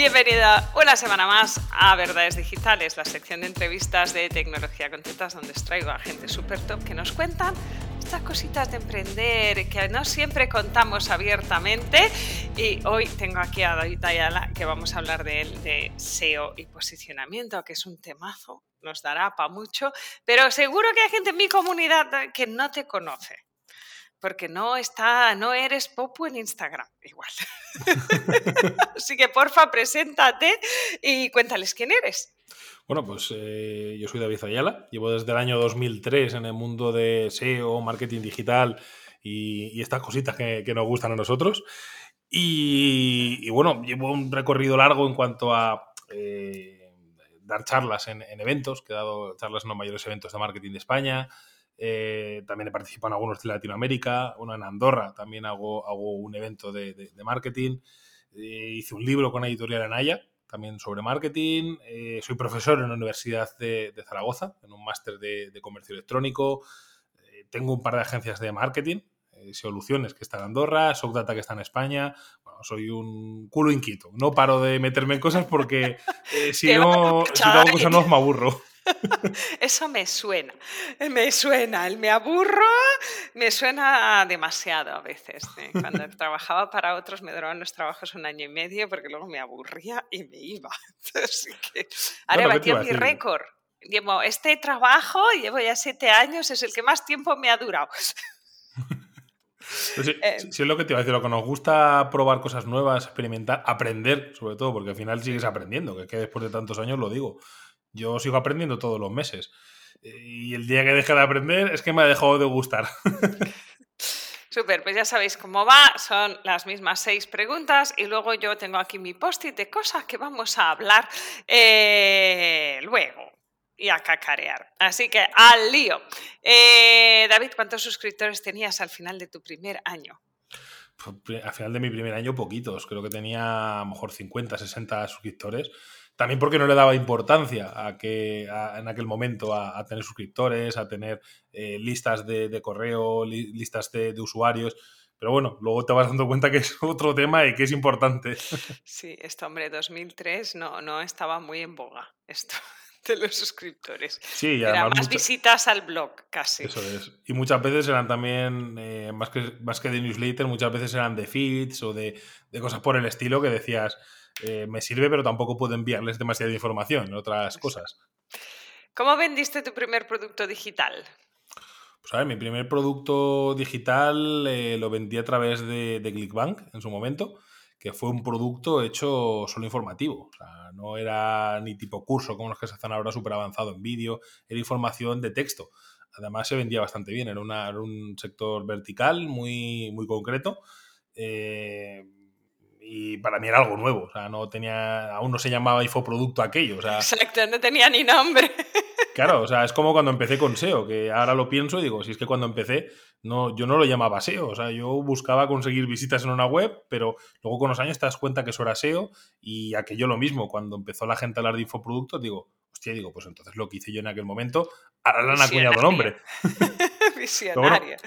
Bienvenida una semana más a Verdades Digitales, la sección de entrevistas de tecnología contentas donde os traigo a gente súper top que nos cuentan estas cositas de emprender que no siempre contamos abiertamente. Y hoy tengo aquí a David Ayala que vamos a hablar de él, de SEO y posicionamiento, que es un temazo, nos dará para mucho, pero seguro que hay gente en mi comunidad que no te conoce porque no está, no eres popu en Instagram, igual. Así que porfa, preséntate y cuéntales quién eres. Bueno, pues eh, yo soy David Ayala, llevo desde el año 2003 en el mundo de SEO, marketing digital y, estas cositas que, nos gustan a nosotros. Y, bueno, llevo un recorrido largo en cuanto a eh, dar charlas en, en, eventos, que he dado charlas en los mayores eventos de marketing de España, eh, también he participado en algunos de Latinoamérica, uno en Andorra, también hago, hago un evento de, marketing. Eh, hice un libro con editorial Anaya, también sobre marketing. Eh, soy profesor en la Universidad de, Zaragoza, en un máster de, comercio electrónico. tengo un par de agencias de marketing, Soluciones, que está en Andorra, Socdata, que está en España. Bueno, soy un culo inquieto. No paro de meterme en cosas porque si, no, si no hago cosas nuevas me aburro. Eso me suena, me suena, el me aburro, me suena demasiado a veces. ¿eh? Cuando trabajaba para otros me duraban los trabajos un año y medio porque luego me aburría y me iba. Así que ahora batí mi récord. Llevo este trabajo, llevo ya siete años, es el que más tiempo me ha durado. Pues eh, si, es lo que te iba a decir, lo que nos gusta probar cosas nuevas, experimentar, aprender, sobre todo, porque al final sigues aprendiendo, que, que después de tantos años lo digo. Yo sigo aprendiendo todos los meses. Y el día que deje de aprender es que me ha dejado de gustar. Súper, pues ya sabéis cómo va, son las mismas seis preguntas y luego yo tengo aquí mi post-it de cosas que vamos a hablar eh, luego y a cacarear. Así que al lío. Eh, David, ¿cuántos suscriptores tenías al final de tu primer año? Pues, al final de mi primer año, poquitos. Creo que tenía a lo mejor 50, 60 suscriptores. También porque no le daba importancia a que en aquel momento a, tener suscriptores, a tener eh, listas de, correo, listas de, usuarios. Pero bueno, luego te vas dando cuenta que es otro tema y que es importante. Sí, esto, hombre, 2003 no, no estaba muy en boga, esto de los suscriptores. Sí, y además más visitas al blog, casi. Eso es. Y muchas veces eran también, eh, más, que, más que de newsletter, muchas veces eran de feeds o de, de cosas por el estilo que decías, eh, me sirve, pero tampoco puedo enviarles demasiada información en otras cosas. ¿Cómo vendiste tu primer producto digital? Pues a ver, mi primer producto digital eh, lo vendí a través de, Clickbank en su momento, que fue un producto hecho solo informativo. O sea, no era ni tipo curso como los que se hacen ahora súper avanzado en vídeo, era información de texto. Además se vendía bastante bien, era, un sector vertical muy, muy concreto. Eh, y para mí era algo nuevo, o sea, no tenía, aún no se llamaba infoproducto aquello, o sea... Exacto, no tenía ni nombre. Claro, o sea, es como cuando empecé con SEO, que ahora lo pienso y digo, si es que cuando empecé, no, yo no lo llamaba SEO, o sea, yo buscaba conseguir visitas en una web, pero luego con los años te das cuenta que eso era SEO y aquello lo mismo, cuando empezó la gente a hablar de infoproductos, digo, hostia, digo, pues entonces lo que hice yo en aquel momento, ahora le han acuñado nombre.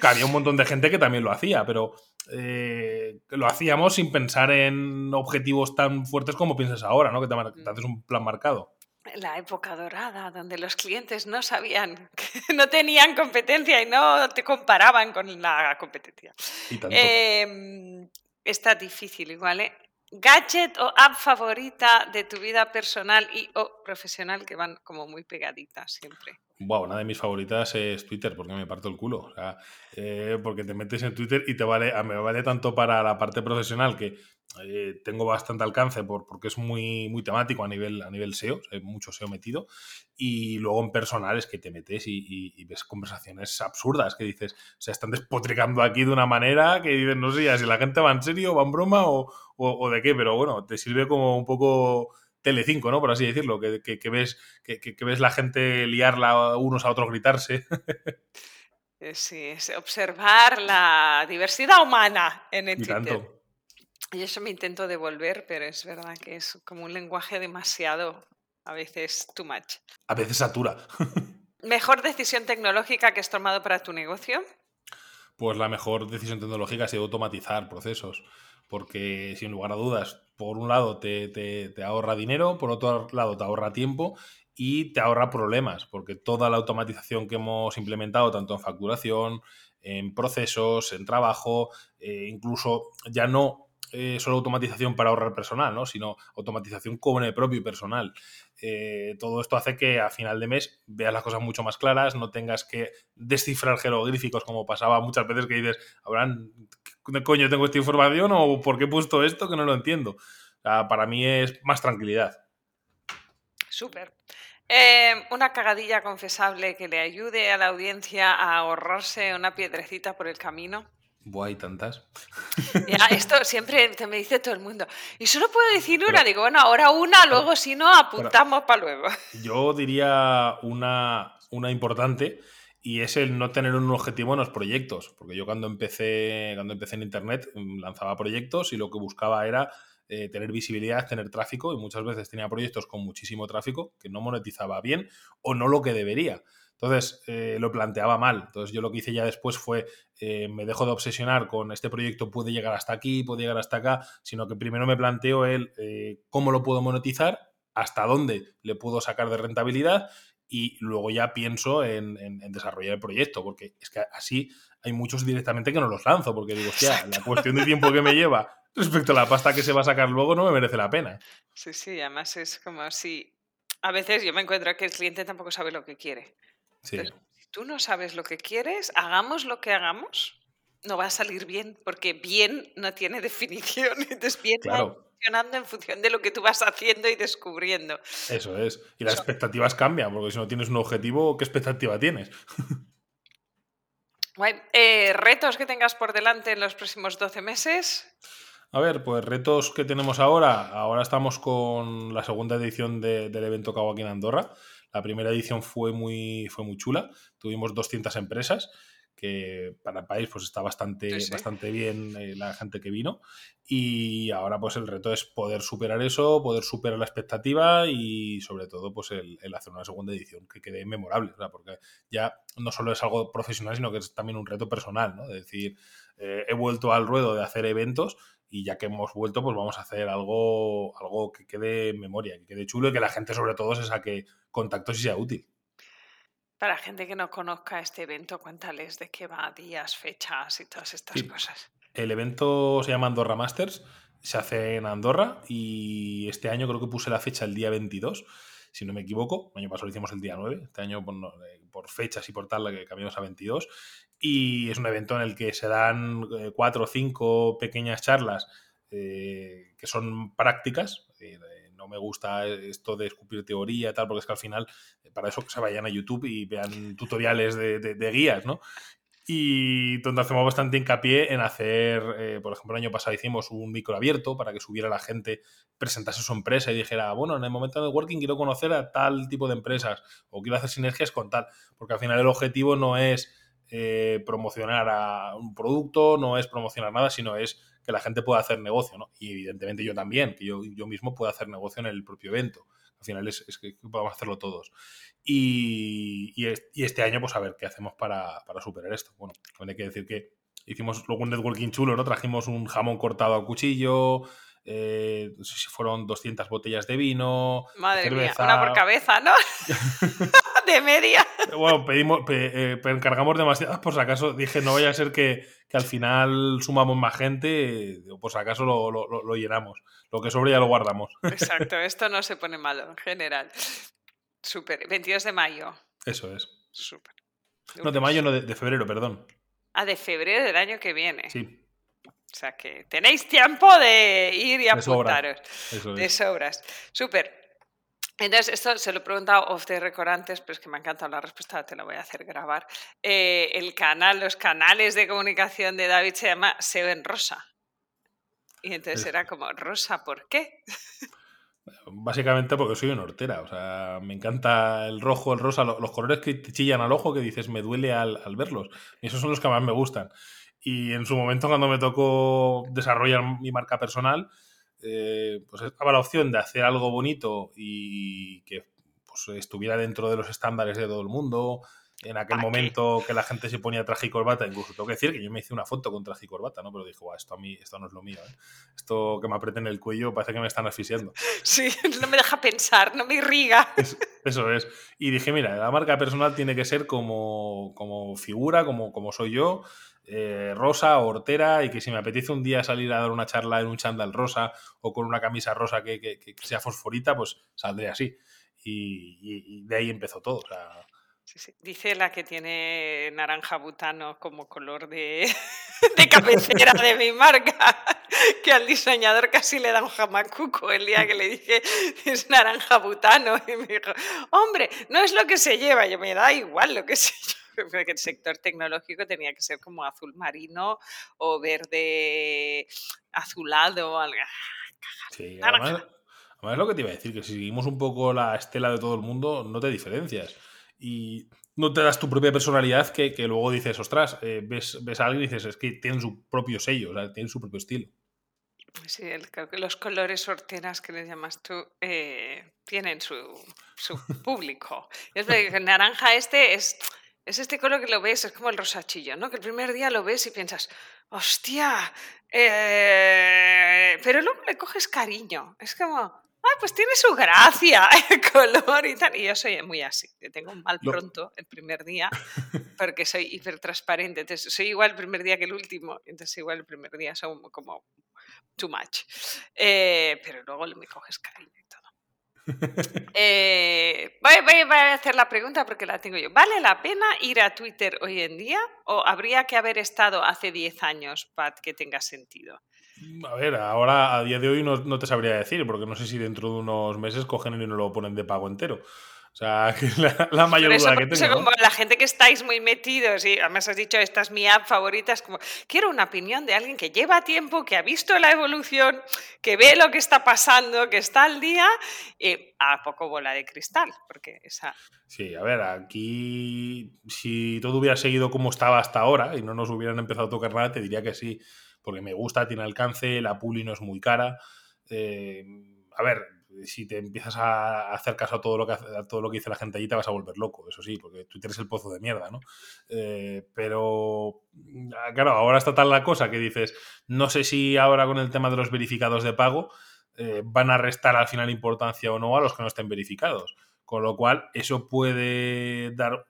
Había un montón de gente que también lo hacía, pero eh, lo hacíamos sin pensar en objetivos tan fuertes como piensas ahora, ¿no? Que te, mm. haces un plan marcado. La época dorada, donde los clientes no sabían, que no tenían competencia y no te comparaban con la competencia. Em, está difícil igual, ¿eh? Gadget o app favorita de tu vida personal y o profesional que van como muy pegaditas siempre. Wow, una de mis favoritas es Twitter, porque me parto el culo. Eh, porque te metes en Twitter y te vale, me vale tanto para la parte profesional que eh, tengo bastante alcance por, porque es muy, muy temático a nivel, a nivel SEO, hay mucho SEO metido. Y luego en personales que te metes y, ves conversaciones absurdas que dices, o sea, están despotricando aquí de una manera que dices, no sé si la gente va en serio, va en broma o, o de qué, pero bueno, te sirve como un poco Telecinco, ¿no? Por así decirlo, que, ves, que, ves la gente liarla unos a otros gritarse. Eh, sí, es observar la diversidad humana en el y Twitter. Y eso me intento devolver, pero es verdad que es como un lenguaje demasiado, a veces too much. A veces satura. ¿Mejor decisión tecnológica que has tomado para tu negocio? Pues la mejor decisión tecnológica ha sido automatizar procesos, porque sin lugar a dudas por un lado te, ahorra dinero, por otro lado te ahorra tiempo y te ahorra problemas, porque toda la automatización que hemos implementado, tanto en facturación, en procesos, en trabajo, eh, incluso ya no eh, solo automatización para ahorrar personal, ¿no? sino automatización con el propio personal. Eh, todo esto hace que a final de mes veas las cosas mucho más claras, no tengas que descifrar jeroglíficos como pasaba muchas veces que dices, ¿habrán, ¿qué coño tengo esta información o por qué he puesto esto que no lo entiendo? para mí es más tranquilidad. Súper. Eh, una cagadilla confesable que le ayude a la audiencia a ahorrarse una piedrecita por el camino. Buah, hay tantas. esto siempre te me dice todo el mundo. Y solo puedo decir una. Digo, bueno, ahora una, luego si no, apuntamos para luego. Yo diría una, una importante y es el no tener un objetivo en los proyectos. Porque yo cuando empecé, cuando empecé en Internet mm, lanzaba proyectos y lo que buscaba era eh, tener visibilidad, tener tráfico y muchas veces tenía proyectos con muchísimo tráfico que no monetizaba bien o no lo que debería. Entonces eh, lo planteaba mal. Entonces yo lo que hice ya después fue, eh, me dejo de obsesionar con este proyecto puede llegar hasta aquí, puede llegar hasta acá, sino que primero me planteo el eh, cómo lo puedo monetizar, hasta dónde le puedo sacar de rentabilidad y luego ya pienso en, desarrollar el proyecto, porque es que así hay muchos directamente que no los lanzo, porque digo, hostia, la cuestión de tiempo que me lleva respecto a la pasta que se va a sacar luego no me merece la pena. Sí, sí, además es como si a veces yo me encuentro que el cliente tampoco sabe lo que quiere si tú no sabes lo que quieres, hagamos lo que hagamos, no va a salir bien, porque bien no tiene definición. Entonces, bien claro. funcionando en función de lo que tú vas haciendo y descubriendo. Eso es. Y las expectativas cambian, porque si no tienes un objetivo, ¿qué expectativa tienes? Eh, ¿Retos que tengas por delante en los próximos 12 meses? A ver, pues retos que tenemos ahora. Ahora estamos con la segunda edición del evento que hago aquí en Andorra. La primera edición fue muy, fue muy chula. Tuvimos 200 empresas, que para el país pues está bastante, bastante bien eh, la gente que vino. Y ahora pues el reto es poder superar eso, poder superar la expectativa y sobre todo pues el, hacer una segunda edición que quede memorable. porque ya no solo es algo profesional, sino que es también un reto personal, ¿no? Es decir, eh, he vuelto al ruedo de hacer eventos y ya que hemos vuelto, pues vamos a hacer algo, algo que quede en memoria, que quede chulo y que la gente sobre todo se saque contactos y sea útil. Para gente que no conozca este evento, cuéntales de qué va, días, fechas y todas estas cosas. El evento se llama Andorra Masters, se hace en Andorra y este año creo que puse la fecha el día 22, si no me equivoco. El año pasado lo hicimos el día 9, este año por, eh, por fechas y por tal, que cambiamos a 22 y es un evento en el que se dan eh, cuatro o cinco pequeñas charlas eh, que son prácticas. no me gusta esto de escupir teoría tal, porque es que al final, eh, para eso se vayan a YouTube y vean tutoriales de, guías, ¿no? Y donde hacemos bastante hincapié en hacer, por ejemplo, el año pasado hicimos un micro abierto para que subiera la gente, presentase su empresa y dijera, bueno, en el momento de networking quiero conocer a tal tipo de empresas o quiero hacer sinergias con tal, porque al final el objetivo no es eh, promocionar a un producto, no es promocionar nada, sino es que la gente pueda hacer negocio, ¿no? Y evidentemente yo también, que yo, yo mismo pueda hacer negocio en el propio evento. Al final es, que podamos hacerlo todos. Y, este año, pues a ver qué hacemos para, superar esto. Bueno, hay que decir que hicimos luego un networking chulo, ¿no? Trajimos un jamón cortado a cuchillo, eh, no sé si fueron 200 botellas de vino. Madre mía, una por cabeza, ¿no? de media. Bueno, pedimos, eh, encargamos demasiadas por si acaso. Dije, no vaya a ser que, al final sumamos más gente, por si acaso lo, llenamos. Lo que sobre ya lo guardamos. Exacto, esto no se pone malo en general. Súper. 22 de mayo. Eso es. Súper. No, de mayo, no, de, febrero, perdón. Ah, de febrero del año que viene. Sí. O sea que tenéis tiempo de ir y apuntaros. De sobras. Súper. Entonces, esto se lo he preguntado off the record antes, pero es que me ha encantado la respuesta, te la voy a hacer grabar. Eh, el canal, los canales de comunicación de David se llama SEO en Rosa. Y entonces era como, ¿Rosa por qué? Básicamente porque soy una hortera, o sea, me encanta el rojo, el rosa, los, colores que te chillan al ojo que dices me duele al, al verlos. Y esos son los que más me gustan. Y en su momento, cuando me tocó desarrollar mi marca personal, eh, pues estaba la opción de hacer algo bonito y que pues, estuviera dentro de los estándares de todo el mundo, en aquel momento que la gente se ponía traje y corbata, incluso tengo que decir que yo me hice una foto con traje y corbata, ¿no? Pero dije, esto a mí, esto no es lo mío, ¿eh? Esto que me aprieten el cuello parece que me están asfixiando. Sí, no me deja pensar, no me irriga. eso es. Y dije, mira, la marca personal tiene que ser como, como figura, como, como soy yo, eh, rosa o hortera, y que si me apetece un día salir a dar una charla en un chándal rosa o con una camisa rosa que, sea fosforita, pues saldré así. Y, de ahí empezó todo. O sea, Dice la que tiene naranja butano como color de, de cabecera de mi marca, que al diseñador casi le da un jamacuco el día que le dije es naranja butano. Y me dijo, hombre, no es lo que se lleva, yo me da igual lo que se lleva. Porque el sector tecnológico tenía que ser como azul marino o verde azulado o algo. Sí, además, además, lo que te iba a decir, que si seguimos un poco la estela de todo el mundo, no te diferencias y no te das tu propia personalidad que, que luego dices, ostras, eh, ves, ves, a alguien y dices, es que tienen su propio sello, o sea, tienen su propio estilo. Sí, creo que los colores horteras que les llamas tú eh, tienen su, su público. es que el naranja este es, es este color que lo ves, es como el rosachillo, ¿no? Que el primer día lo ves y piensas, hostia, eh", pero luego le coges cariño. Es como, Ah, pues tiene su gracia el color y tal. Y yo soy muy así. Tengo un mal pronto el primer día porque soy hipertransparente. Entonces, soy igual el primer día que el último. Entonces, igual el primer día son como too much. Eh, pero luego me coges cariño y todo. Eh, voy, voy, a hacer la pregunta porque la tengo yo. ¿Vale la pena ir a Twitter hoy en día o habría que haber estado hace 10 años para que tenga sentido? A ver, ahora a día de hoy no, te sabría decir, porque no sé si dentro de unos meses cogen y no lo ponen de pago entero. O sea, que la, la mayor duda que tengo. Como la gente que estáis muy metidos y además has dicho, esta es mi app favorita, es como, quiero una opinión de alguien que lleva tiempo, que ha visto la evolución, que ve lo que está pasando, que está al día y a poco bola de cristal, porque esa... Sí, a ver, aquí si todo hubiera seguido como estaba hasta ahora y no nos hubieran empezado a tocar nada, te diría que sí porque me gusta, tiene alcance, la puli no es muy cara. Eh, a ver, si te empiezas a hacer caso a todo lo que a todo lo que dice la gente allí te vas a volver loco, eso sí, porque Twitter es el pozo de mierda, ¿no? Eh, pero ah, claro, ahora está tal la cosa que dices, no sé si ahora con el tema de los verificados de pago eh, van a restar al final importancia o no a los que no estén verificados. Con lo cual, eso puede dar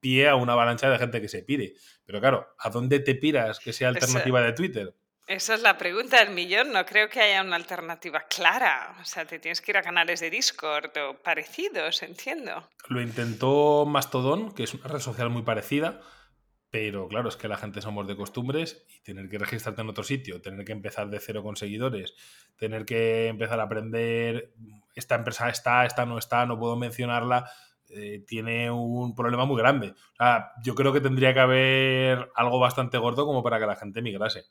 pie a una avalancha de gente que se pire. Pero claro, ¿a dónde te piras que sea alternativa de Twitter? Esa es la pregunta del millón. No creo que haya una alternativa clara. O sea, te tienes que ir a canales de Discord o parecidos, entiendo. Lo intentó Mastodon, que es una red social muy parecida, pero claro, es que la gente somos de costumbres y tener que registrarte en otro sitio, tener que empezar de cero con seguidores, tener que empezar a aprender esta empresa está, esta no está, no puedo mencionarla. Eh, tiene un problema muy grande. O sea, yo creo que tendría que haber algo bastante gordo como para que la gente migrase.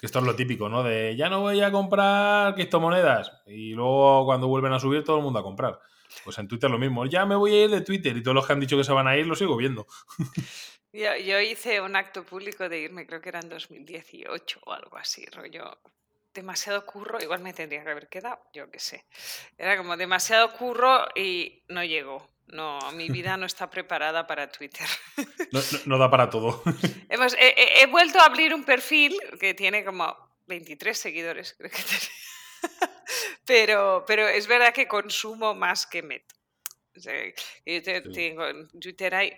Que esto es lo típico, ¿no? De ya no voy a comprar criptomonedas y luego cuando vuelven a subir todo el mundo a comprar. Pues en Twitter lo mismo. Ya me voy a ir de Twitter y todos los que han dicho que se van a ir lo sigo viendo. Yo, hice un acto público de irme, creo que era en 2018 o algo así, rollo demasiado curro, igual me tendría que haber quedado, yo qué sé. Era como demasiado curro y no llegó. No, mi vida no está preparada para Twitter. No, da para todo. Hemos, he, vuelto a abrir un perfil que tiene como 23 seguidores, creo que pero, pero es verdad que consumo más que meto. tengo, en Twitter hay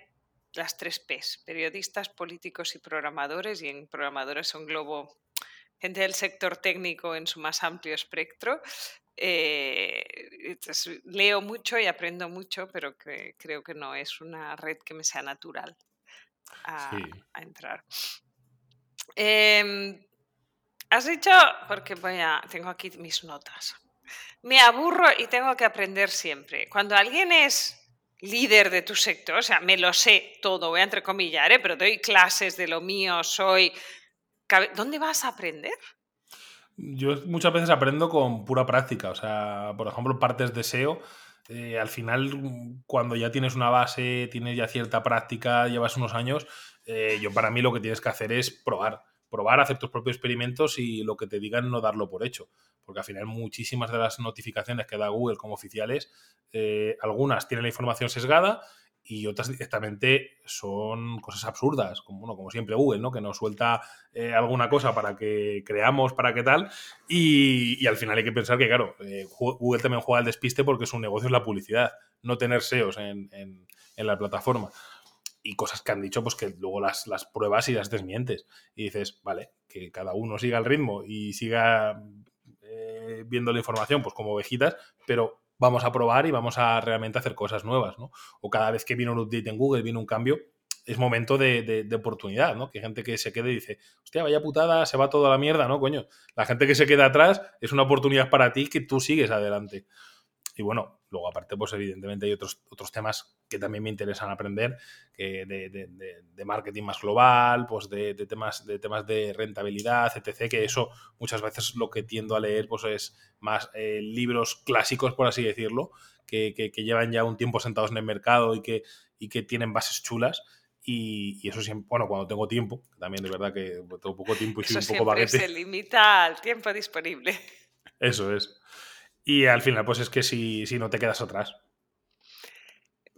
las tres P's, periodistas, políticos y programadores, y en programadores son globo gente del sector técnico en su más amplio espectro. Eh, leo mucho y aprendo mucho, pero creo que no es una red que me sea natural a, entrar. Em, has dicho, porque voy a, tengo aquí mis notas, me aburro y tengo que aprender siempre. Cuando alguien es líder de tu sector, o sea, me lo sé todo, voy a entrecomillar, ¿eh? pero doy clases de lo mío, soy ¿Dónde vas a aprender? Yo muchas veces aprendo con pura práctica. O sea, por ejemplo, partes de SEO. Eh, al final, cuando ya tienes una base, tienes ya cierta práctica, llevas unos años, eh, yo para mí lo que tienes que hacer es probar. Probar, hacer tus propios experimentos y lo que te digan no darlo por hecho. Porque al final muchísimas de las notificaciones que da Google como oficiales, eh, algunas tienen la información sesgada y otras directamente son cosas absurdas, como, bueno, como siempre Google, ¿no? Que nos suelta eh, alguna cosa para que creamos, para qué tal, y, al final hay que pensar que, claro, eh, Google también juega el despiste porque su negocio es la publicidad, no tener SEOs en, en, la plataforma. Y cosas que han dicho, pues que luego las, las pruebas y las desmientes. Y dices, vale, que cada uno siga el ritmo y siga eh, viendo la información, pues como ovejitas, pero vamos a probar y vamos a realmente hacer cosas nuevas, ¿no? O cada vez que viene un update en Google, viene un cambio, es momento de, oportunidad, ¿no? Que hay gente que se quede y dice, hostia, vaya putada, se va toda la mierda, ¿no? Coño, la gente que se queda atrás es una oportunidad para ti que tú sigues adelante. Y bueno, luego aparte, pues evidentemente hay otros, otros temas que también me interesan aprender, que de, marketing más global, pues de, temas, de temas de rentabilidad, etc., que eso muchas veces lo que tiendo a leer pues es más eh, libros clásicos, por así decirlo, que, llevan ya un tiempo sentados en el mercado y que, y que tienen bases chulas. Y, eso siempre, bueno, cuando tengo tiempo, también de verdad que tengo poco tiempo y soy un poco baguete. se limita al tiempo disponible. Eso es. Y al final, pues es que si, si no te quedas atrás.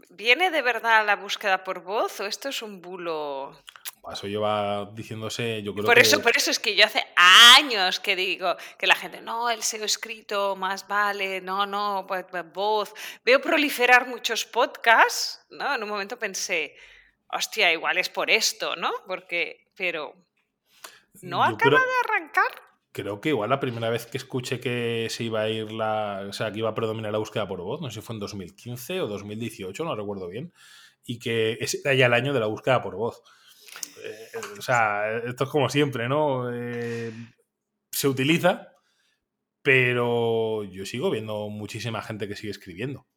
¿Viene de verdad la búsqueda por voz o esto es un bulo? Eso lleva diciéndose, yo creo por que... Eso, por eso es que yo hace años que digo que la gente, no, el SEO escrito más vale, no, no, pues, pues, voz. Veo proliferar muchos podcasts, ¿no? En un momento pensé, hostia, igual es por esto, ¿no? Porque, pero, ¿no acaba de arrancar? Creo que igual la primera vez que escuché que se iba a ir la. O sea, que iba a predominar la búsqueda por voz, no sé si fue en 2015 o 2018, no recuerdo bien. Y que es ya el año de la búsqueda por voz. Eh, o sea, esto es como siempre, ¿no? Eh, se utiliza, pero yo sigo viendo muchísima gente que sigue escribiendo.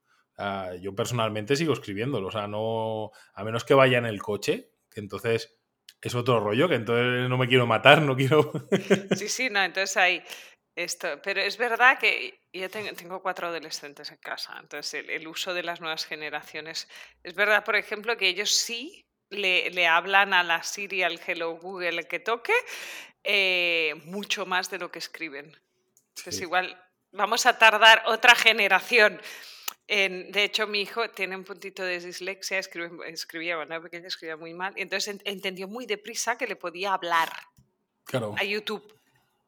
yo personalmente sigo escribiéndolo. O sea, no. A menos que vaya en el coche, que entonces es otro rollo, que entonces no me quiero matar, no quiero... sí, sí, no, entonces hay esto. Pero es verdad que yo tengo, cuatro adolescentes en casa, entonces el, uso de las nuevas generaciones... Es verdad, por ejemplo, que ellos sí le, hablan a la Siri, al Hello Google que toque, eh, mucho más de lo que escriben. Entonces igual vamos a tardar otra generación de hecho, mi hijo tiene un puntito de dislexia, escribía, bueno, pequeña escribía muy mal, y entonces entendió muy deprisa que le podía hablar a YouTube.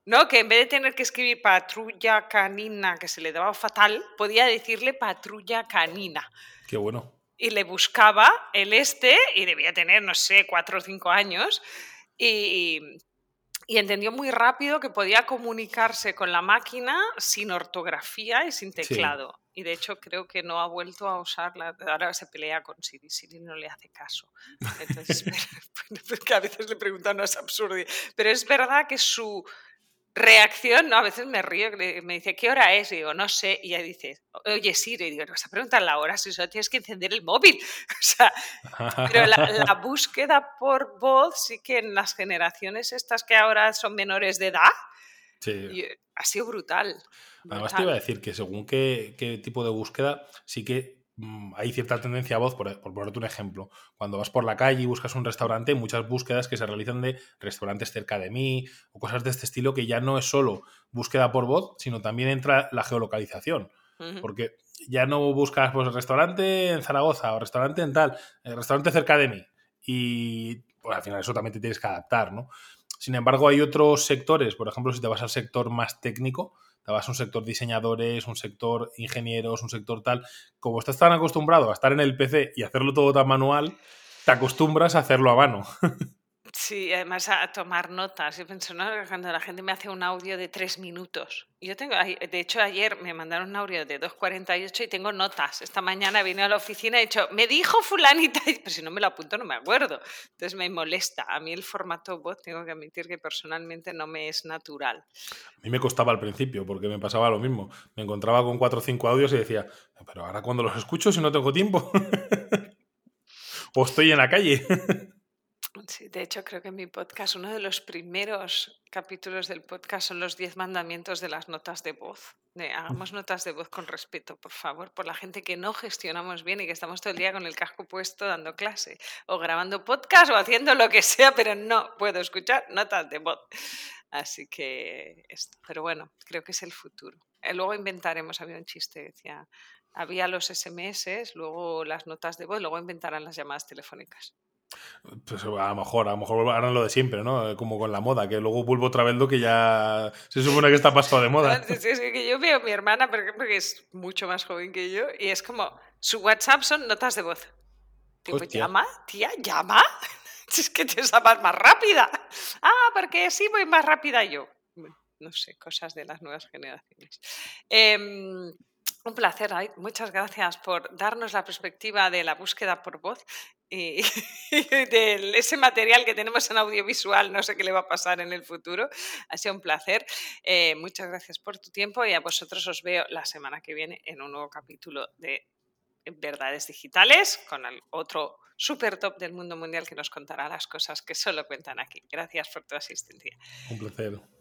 ¿No? Que en vez de tener que escribir patrulla canina, que se le daba fatal, podía decirle patrulla canina. Qué bueno. Y le buscaba el este, y debía tener, no sé, cuatro o cinco años, y, y entendió muy rápido que podía comunicarse con la máquina sin ortografía y sin teclado y de hecho creo que no ha vuelto a usarla. Ahora se pelea con Siri, Siri no le hace caso. Entonces, que a veces le preguntan, no es absurdo. Pero es verdad que su reacción, ¿no? a veces me río, me dice, ¿qué hora es? Y digo, no sé. Y ella dice, oye Siri, y digo, no vas a preguntar la hora si solo tienes que encender el móvil. O sea, pero la, la, búsqueda por voz sí que en las generaciones estas que ahora son menores de edad, sí. ha sido brutal. Además, te iba a decir que según qué, tipo de búsqueda, sí que mm, hay cierta tendencia a voz, por, por, ponerte un ejemplo. Cuando vas por la calle y buscas un restaurante, muchas búsquedas que se realizan de restaurantes cerca de mí o cosas de este estilo, que ya no es solo búsqueda por voz, sino también entra la geolocalización. Porque ya no buscas pues restaurante en Zaragoza o restaurante en tal, el restaurante cerca de mí. Y pues al final eso también te tienes que adaptar, ¿no? Sin embargo, hay otros sectores, por ejemplo, si te vas al sector más técnico, te vas a un sector diseñadores, un sector ingenieros, un sector tal. Como estás tan acostumbrado a estar en el PC y hacerlo todo tan manual, te acostumbras a hacerlo a mano. Sí, además a tomar notas. Yo pienso, ¿no? Cuando la gente me hace un audio de tres minutos. Yo tengo, de hecho, ayer me mandaron un audio de 2.48 y tengo notas. Esta mañana vine a la oficina y he dicho, me dijo fulanita, pero si no me lo apunto no me acuerdo. Entonces me molesta. A mí el formato voz, tengo que admitir que personalmente no me es natural. A mí me costaba al principio porque me pasaba lo mismo. Me encontraba con cuatro o cinco audios y decía, pero ahora cuando los escucho si no tengo tiempo. o estoy en la calle. Sí, de hecho, creo que en mi podcast, uno de los primeros capítulos del podcast son los 10 mandamientos de las notas de voz. hagamos notas de voz con respeto, por favor, por la gente que no gestionamos bien y que estamos todo el día con el casco puesto dando clase, o grabando podcast o haciendo lo que sea, pero no puedo escuchar notas de voz. Así que esto, pero bueno, creo que es el futuro. Eh, luego inventaremos, había un chiste decía, había los SMS, luego las notas de voz, luego inventarán las llamadas telefónicas. Pues a lo mejor, a lo mejor harán lo de siempre, ¿no? Como con la moda, que luego vuelvo otra vez lo que ya se supone que está pasado de moda. Sí, es que yo veo a mi hermana, por ejemplo, que es mucho más joven que yo, y es como, su WhatsApp son notas de voz. Tipo, ¿llama? Tía, ¿llama? es que te sabes más rápida. Ah, porque sí voy más rápida yo. No sé, cosas de las nuevas generaciones. Em, un placer, muchas gracias por darnos la perspectiva de la búsqueda por voz y, de ese material que tenemos en audiovisual. No sé qué le va a pasar en el futuro. Ha sido un placer. Eh, muchas gracias por tu tiempo y a vosotros os veo la semana que viene en un nuevo capítulo de Verdades Digitales con el otro super top del mundo mundial que nos contará las cosas que solo cuentan aquí. Gracias por tu asistencia. Un placer.